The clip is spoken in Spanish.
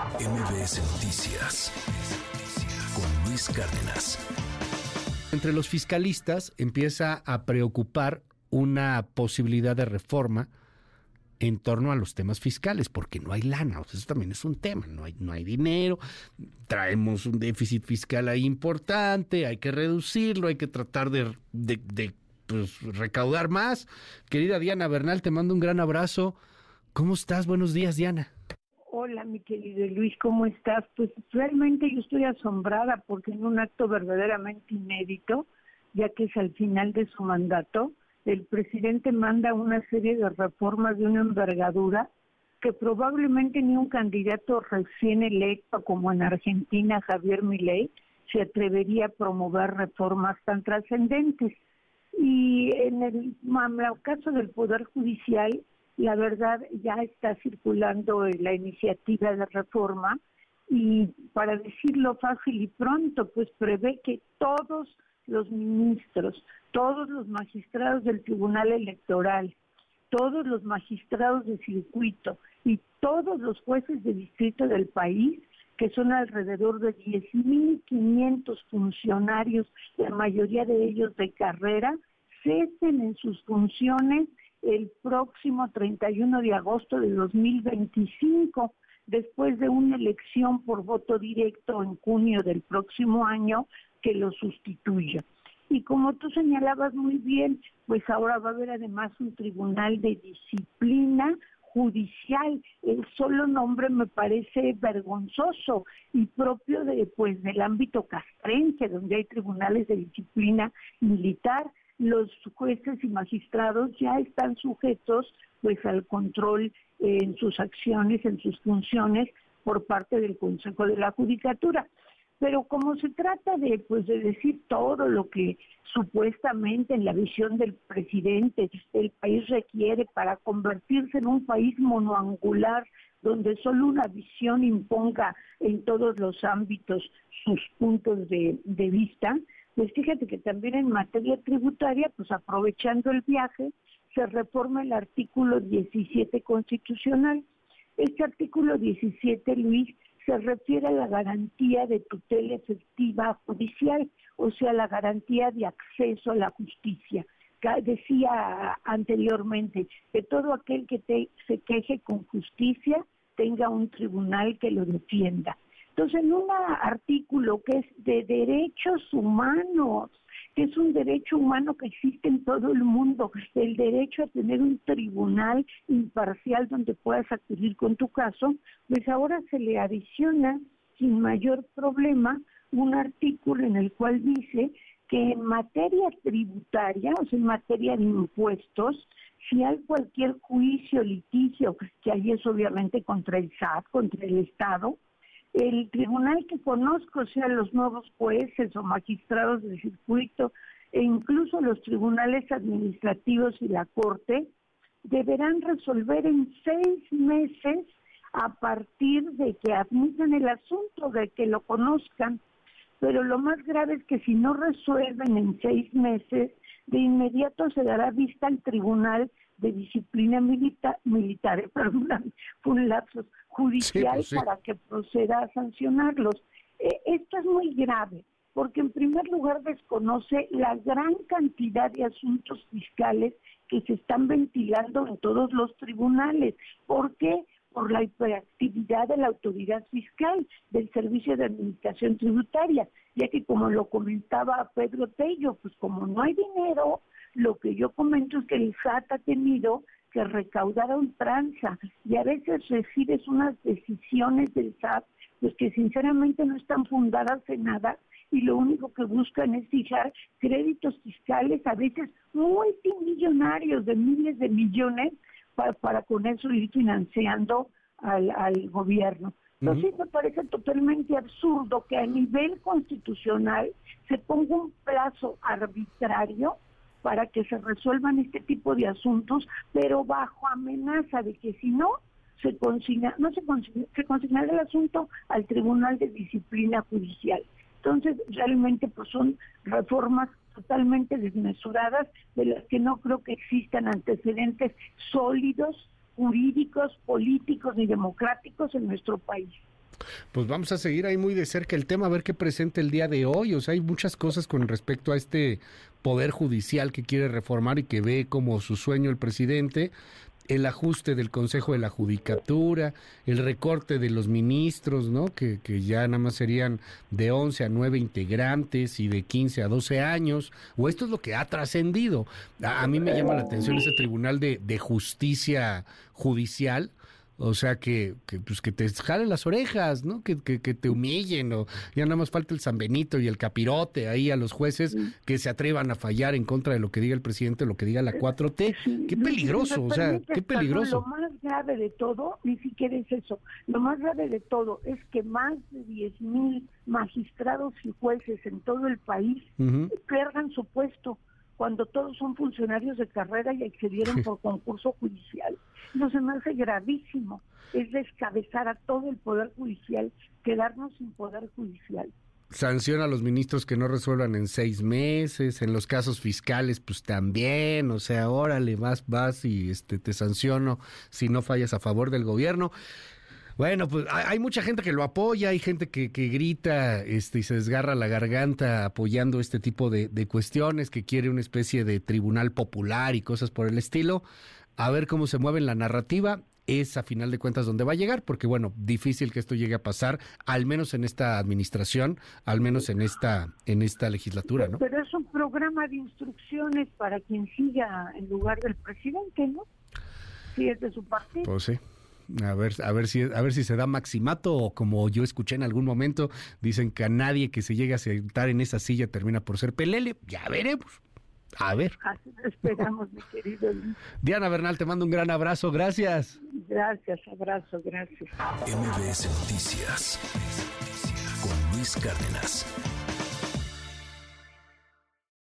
MBS Noticias con Luis Cárdenas. Entre los fiscalistas empieza a preocupar una posibilidad de reforma en torno a los temas fiscales, porque no hay lana, o sea, eso también es un tema, no hay, no hay dinero, traemos un déficit fiscal ahí importante, hay que reducirlo, hay que tratar de, pues, recaudar más. Querida Diana Bernal, te mando un gran abrazo. ¿Cómo estás? Buenos días, Diana. Hola, mi querido Luis, ¿cómo estás? Pues realmente yo estoy asombrada porque en un acto verdaderamente inédito, ya que es al final de su mandato, el presidente manda una serie de reformas de una envergadura que probablemente ni un candidato recién electo como en Argentina, Javier Milei, se atrevería a promover reformas tan trascendentes. Y en el, caso del Poder Judicial, la verdad ya está circulando la iniciativa de reforma y para decirlo fácil y pronto, pues prevé que todos los ministros, todos los magistrados del Tribunal Electoral, todos los magistrados de circuito y todos los jueces de distrito del país, que son alrededor de 10.500 funcionarios, la mayoría de ellos de carrera, cesen en sus funciones el próximo 31 de agosto de 2025, después de una elección por voto directo en junio del próximo año que lo sustituya. Y como tú señalabas muy bien, pues ahora va a haber además un tribunal de disciplina judicial. El solo nombre me parece vergonzoso y propio de pues del ámbito castrense, donde hay tribunales de disciplina militar. Los jueces y magistrados ya están sujetos pues al control en sus acciones, en sus funciones por parte del Consejo de la Judicatura. Pero como se trata de pues de decir todo lo que supuestamente en la visión del presidente el país requiere para convertirse en un país monoangular donde solo una visión imponga en todos los ámbitos sus puntos de vista, pues fíjate que también en materia tributaria, pues aprovechando el viaje, se reforma el artículo 17 constitucional. Este artículo 17, Luis, se refiere a la garantía de tutela efectiva judicial, o sea, la garantía de acceso a la justicia. Decía anteriormente que todo aquel que se queje con justicia tenga un tribunal que lo defienda. Entonces, en un artículo que es de derechos humanos, que es un derecho humano que existe en todo el mundo, el derecho a tener un tribunal imparcial donde puedas acudir con tu caso, pues ahora se le adiciona sin mayor problema un artículo en el cual dice que en materia tributaria, o sea, en materia de impuestos, si hay cualquier juicio, litigio, que hay es obviamente contra el SAT, contra el Estado, el tribunal que conozco, sea los nuevos jueces o magistrados del circuito, e incluso los tribunales administrativos y la Corte, deberán resolver en seis meses a partir de que admitan el asunto, de que lo conozcan. Pero lo más grave es que si no resuelven en seis meses, de inmediato se dará vista al tribunal de disciplina militar, militar perdón, un lapso judicial pues para que proceda a sancionarlos. Eh, esto es muy grave, porque en primer lugar desconoce la gran cantidad de asuntos fiscales que se están ventilando en todos los tribunales. ¿Por qué? Por la hiperactividad de la autoridad fiscal, del Servicio de Administración Tributaria, ya que como lo comentaba Pedro Tello, pues como no hay dinero, lo que yo comento es que el SAT ha tenido que recaudar a ultranza y a veces recibes unas decisiones del SAT pues que sinceramente no están fundadas en nada y lo único que buscan es fijar créditos fiscales a veces multimillonarios de miles de millones para, para con eso ir financiando al, al gobierno. Entonces me parece totalmente absurdo que a nivel constitucional se ponga un plazo arbitrario para que se resuelvan este tipo de asuntos, pero bajo amenaza de que si no, se consigna, no se consigna, se consignará el asunto al Tribunal de Disciplina Judicial. Entonces, realmente pues son reformas totalmente desmesuradas de las que no creo que existan antecedentes sólidos, jurídicos, políticos ni democráticos en nuestro país. Pues vamos a seguir ahí muy de cerca el tema, a ver qué presenta el día de hoy. O sea, hay muchas cosas con respecto a este poder judicial que quiere reformar y que ve como su sueño el presidente, el ajuste del Consejo de la Judicatura, el recorte de los ministros, ¿no? Que, que, ya nada más serían de 11 a 9 integrantes y de 15 a 12 años, o esto es lo que ha trascendido. A, a, mí me llama la atención ese Tribunal de, de Justicia Judicial, o sea, que, que, pues que te jalen las orejas, ¿no? Que, que, que, te humillen, o ya nada más falta el San Benito y el capirote ahí a los jueces que se atrevan a fallar en contra de lo que diga el presidente, lo que diga la 4T. Qué peligroso, o sea, qué peligroso. Lo más grave de todo, ni siquiera es eso, lo más grave de todo es que más de 10 mil magistrados y jueces en todo el país uh -huh. pierdan su puesto cuando todos son funcionarios de carrera y accedieron por concurso judicial. No se me hace gravísimo. Es descabezar a todo el Poder Judicial, quedarnos sin Poder Judicial. Sanciona a los ministros que no resuelvan en seis meses, en los casos fiscales, pues también, o sea, órale, vas, vas y este, te sanciono si no fallas a favor del gobierno. Bueno, pues hay mucha gente que lo apoya, hay gente que, que grita este, y se desgarra la garganta apoyando este tipo de, de, cuestiones, que quiere una especie de tribunal popular y cosas por el estilo. A ver cómo se mueve en la narrativa. Es a final de cuentas donde va a llegar, porque bueno, difícil que esto llegue a pasar, al menos en esta administración, al menos en esta, en esta legislatura, ¿no? Pero es un programa de instrucciones para quien siga en lugar del presidente, ¿no? Si es de su partido. Pues sí. A ver, a ver si a ver si se da maximato o como yo escuché en algún momento, dicen que a nadie que se llegue a sentar en esa silla termina por ser pelele. Ya veremos. A ver. Así lo esperamos, mi querido Luis. Diana Bernal, te mando un gran abrazo. Gracias. Gracias, abrazo, gracias. MBS Noticias con Luis Cárdenas.